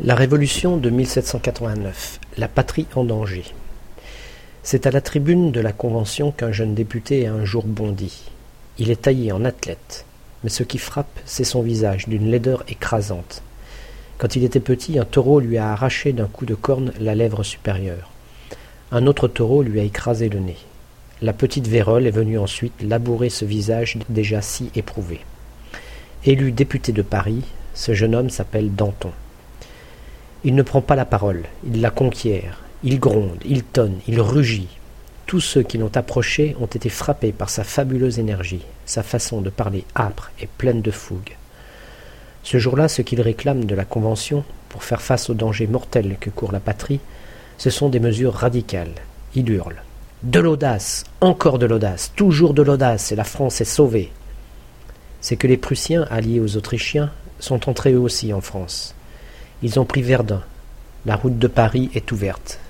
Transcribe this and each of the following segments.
La Révolution de 1789, la patrie en danger. C'est à la tribune de la Convention qu'un jeune député a un jour bondi. Il est taillé en athlète, mais ce qui frappe, c'est son visage, d'une laideur écrasante. Quand il était petit, un taureau lui a arraché d'un coup de corne la lèvre supérieure. Un autre taureau lui a écrasé le nez. La petite vérole est venue ensuite labourer ce visage déjà si éprouvé. Élu député de Paris, ce jeune homme s'appelle Danton. Il ne prend pas la parole, il la conquiert, il gronde, il tonne, il rugit. Tous ceux qui l'ont approché ont été frappés par sa fabuleuse énergie, sa façon de parler âpre et pleine de fougue. Ce jour-là, ce qu'il réclame de la Convention, pour faire face aux dangers mortels que court la patrie, ce sont des mesures radicales. Il hurle. De l'audace, encore de l'audace, toujours de l'audace, et la France est sauvée. C'est que les Prussiens, alliés aux Autrichiens, sont entrés eux aussi en France. Ils ont pris Verdun. La route de Paris est ouverte.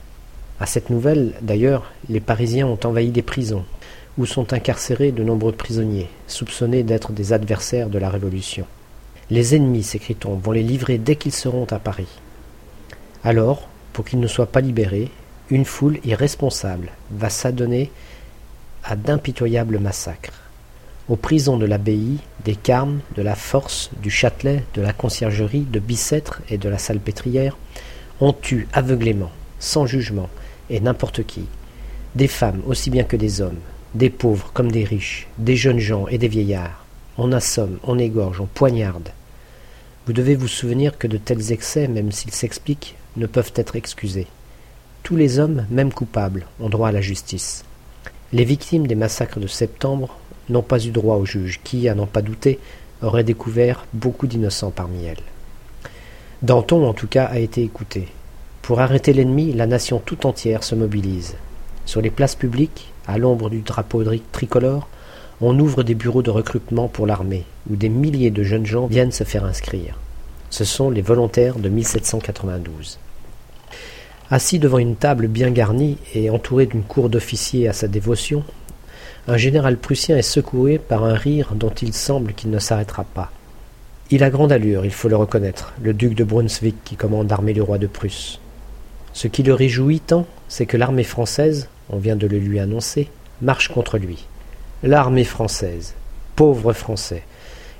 À cette nouvelle, d'ailleurs, les Parisiens ont envahi des prisons, où sont incarcérés de nombreux prisonniers, soupçonnés d'être des adversaires de la Révolution. Les ennemis, s'écrit-on, vont les livrer dès qu'ils seront à Paris. Alors, pour qu'ils ne soient pas libérés, une foule irresponsable va s'adonner à d'impitoyables massacres aux prisons de l'abbaye, des Carmes, de la Force, du Châtelet, de la Conciergerie, de Bicêtre et de la Salpêtrière, on tue aveuglément, sans jugement, et n'importe qui, des femmes aussi bien que des hommes, des pauvres comme des riches, des jeunes gens et des vieillards. On assomme, on égorge, on poignarde. Vous devez vous souvenir que de tels excès, même s'ils s'expliquent, ne peuvent être excusés. Tous les hommes, même coupables, ont droit à la justice. Les victimes des massacres de septembre n'ont pas eu droit au juge, qui, à n'en pas douter, aurait découvert beaucoup d'innocents parmi elles. Danton, en tout cas, a été écouté. Pour arrêter l'ennemi, la nation tout entière se mobilise. Sur les places publiques, à l'ombre du drapeau tricolore, on ouvre des bureaux de recrutement pour l'armée, où des milliers de jeunes gens viennent se faire inscrire. Ce sont les volontaires de 1792. Assis devant une table bien garnie et entouré d'une cour d'officiers à sa dévotion, un général prussien est secoué par un rire dont il semble qu'il ne s'arrêtera pas. Il a grande allure, il faut le reconnaître, le duc de Brunswick qui commande l'armée du roi de Prusse. Ce qui le réjouit tant, c'est que l'armée française, on vient de le lui annoncer, marche contre lui. L'armée française, pauvres Français,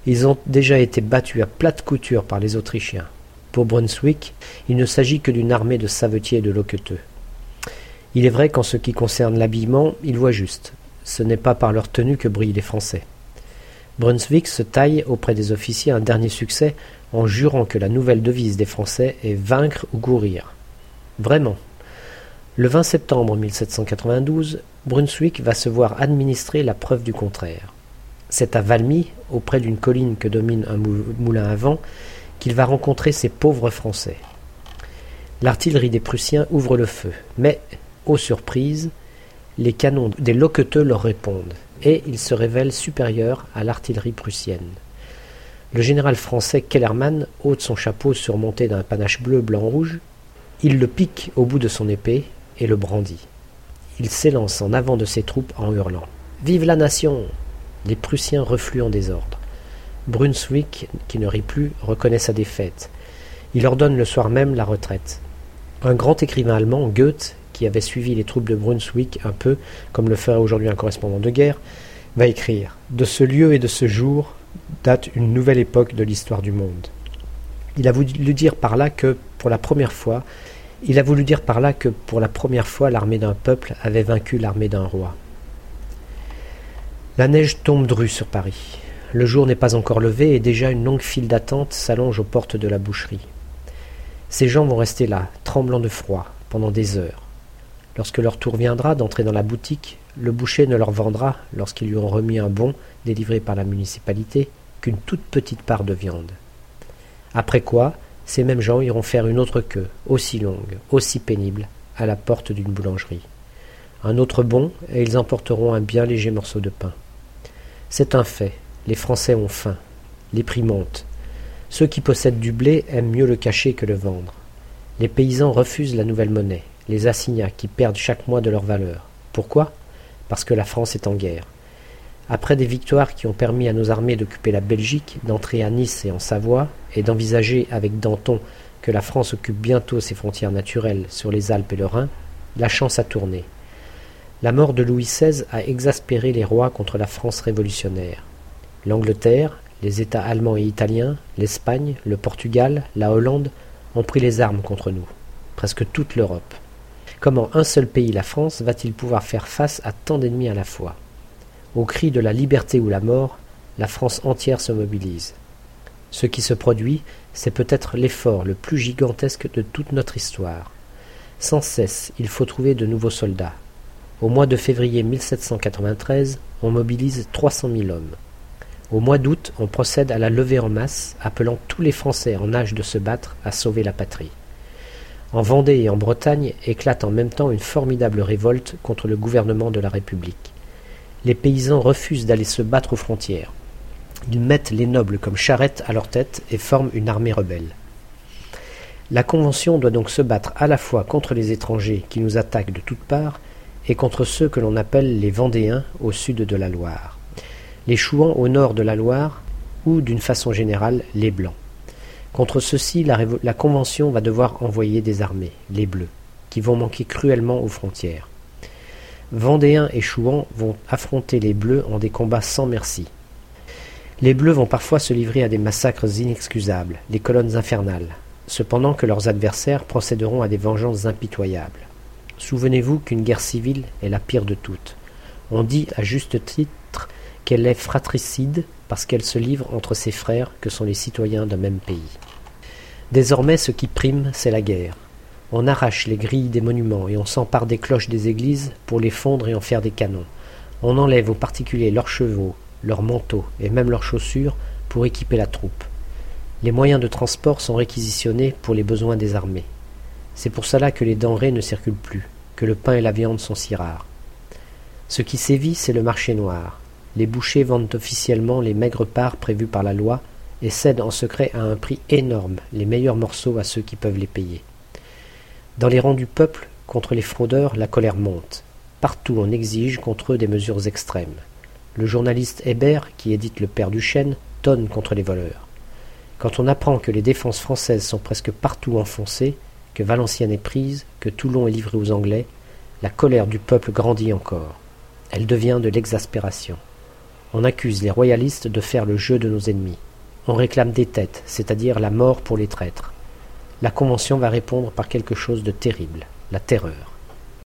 ils ont déjà été battus à plate couture par les Autrichiens. Pour Brunswick, il ne s'agit que d'une armée de savetiers et de loqueteux. Il est vrai qu'en ce qui concerne l'habillement, il voit juste ce n'est pas par leur tenue que brillent les Français. Brunswick se taille auprès des officiers un dernier succès en jurant que la nouvelle devise des Français est vaincre ou courir. Vraiment. Le 20 septembre 1792, Brunswick va se voir administrer la preuve du contraire. C'est à Valmy, auprès d'une colline que domine un moulin à vent, qu'il va rencontrer ces pauvres Français. L'artillerie des Prussiens ouvre le feu, mais, aux surprises, les canons des loqueteux leur répondent, et ils se révèlent supérieurs à l'artillerie prussienne. Le général français Kellermann ôte son chapeau surmonté d'un panache bleu, blanc, rouge. Il le pique au bout de son épée et le brandit. Il s'élance en avant de ses troupes en hurlant Vive la nation Les Prussiens refluent en désordre. Brunswick, qui ne rit plus, reconnaît sa défaite. Il ordonne le soir même la retraite. Un grand écrivain allemand, Goethe, qui avait suivi les troupes de Brunswick un peu comme le ferait aujourd'hui un correspondant de guerre, va écrire De ce lieu et de ce jour date une nouvelle époque de l'histoire du monde. Il a voulu dire par là que, pour la première fois, il a voulu dire par là que, pour la première fois, l'armée d'un peuple avait vaincu l'armée d'un roi. La neige tombe drue sur Paris. Le jour n'est pas encore levé et déjà une longue file d'attente s'allonge aux portes de la boucherie. Ces gens vont rester là, tremblants de froid, pendant des heures. Lorsque leur tour viendra d'entrer dans la boutique, le boucher ne leur vendra, lorsqu'ils lui ont remis un bon délivré par la municipalité, qu'une toute petite part de viande. Après quoi, ces mêmes gens iront faire une autre queue, aussi longue, aussi pénible, à la porte d'une boulangerie. Un autre bon, et ils emporteront un bien léger morceau de pain. C'est un fait, les Français ont faim, les prix montent. Ceux qui possèdent du blé aiment mieux le cacher que le vendre. Les paysans refusent la nouvelle monnaie les assignats qui perdent chaque mois de leur valeur. Pourquoi? Parce que la France est en guerre. Après des victoires qui ont permis à nos armées d'occuper la Belgique, d'entrer à Nice et en Savoie, et d'envisager avec Danton que la France occupe bientôt ses frontières naturelles sur les Alpes et le Rhin, la chance a tourné. La mort de Louis XVI a exaspéré les rois contre la France révolutionnaire. L'Angleterre, les États allemands et italiens, l'Espagne, le Portugal, la Hollande ont pris les armes contre nous. Presque toute l'Europe. Comment un seul pays, la France, va-t-il pouvoir faire face à tant d'ennemis à la fois? Au cri de la liberté ou la mort, la France entière se mobilise. Ce qui se produit, c'est peut-être l'effort le plus gigantesque de toute notre histoire. Sans cesse, il faut trouver de nouveaux soldats. Au mois de février 1793, on mobilise 300 000 hommes. Au mois d'août, on procède à la levée en masse, appelant tous les Français en âge de se battre à sauver la patrie. En Vendée et en Bretagne éclate en même temps une formidable révolte contre le gouvernement de la République. Les paysans refusent d'aller se battre aux frontières. Ils mettent les nobles comme charrettes à leur tête et forment une armée rebelle. La Convention doit donc se battre à la fois contre les étrangers qui nous attaquent de toutes parts et contre ceux que l'on appelle les Vendéens au sud de la Loire, les Chouans au nord de la Loire ou d'une façon générale les Blancs. Contre ceux-ci, la, Convention va devoir envoyer des armées, les Bleus, qui vont manquer cruellement aux frontières. Vendéens et Chouans vont affronter les Bleus en des combats sans merci. Les Bleus vont parfois se livrer à des massacres inexcusables, les colonnes infernales, cependant que leurs adversaires procéderont à des vengeances impitoyables. Souvenez-vous qu'une guerre civile est la pire de toutes. On dit à juste titre qu'elle est fratricide parce qu'elle se livre entre ses frères que sont les citoyens d'un même pays. Désormais ce qui prime, c'est la guerre. On arrache les grilles des monuments et on s'empare des cloches des églises pour les fondre et en faire des canons. On enlève aux particuliers leurs chevaux, leurs manteaux et même leurs chaussures pour équiper la troupe. Les moyens de transport sont réquisitionnés pour les besoins des armées. C'est pour cela que les denrées ne circulent plus, que le pain et la viande sont si rares. Ce qui sévit, c'est le marché noir. Les bouchers vendent officiellement les maigres parts prévues par la loi et cèdent en secret à un prix énorme les meilleurs morceaux à ceux qui peuvent les payer. Dans les rangs du peuple, contre les fraudeurs, la colère monte. Partout on exige contre eux des mesures extrêmes. Le journaliste Hébert, qui édite Le Père du Chêne, tonne contre les voleurs. Quand on apprend que les défenses françaises sont presque partout enfoncées, que Valenciennes est prise, que Toulon est livré aux Anglais, la colère du peuple grandit encore. Elle devient de l'exaspération. On accuse les royalistes de faire le jeu de nos ennemis. On réclame des têtes, c'est-à-dire la mort pour les traîtres. La Convention va répondre par quelque chose de terrible, la terreur.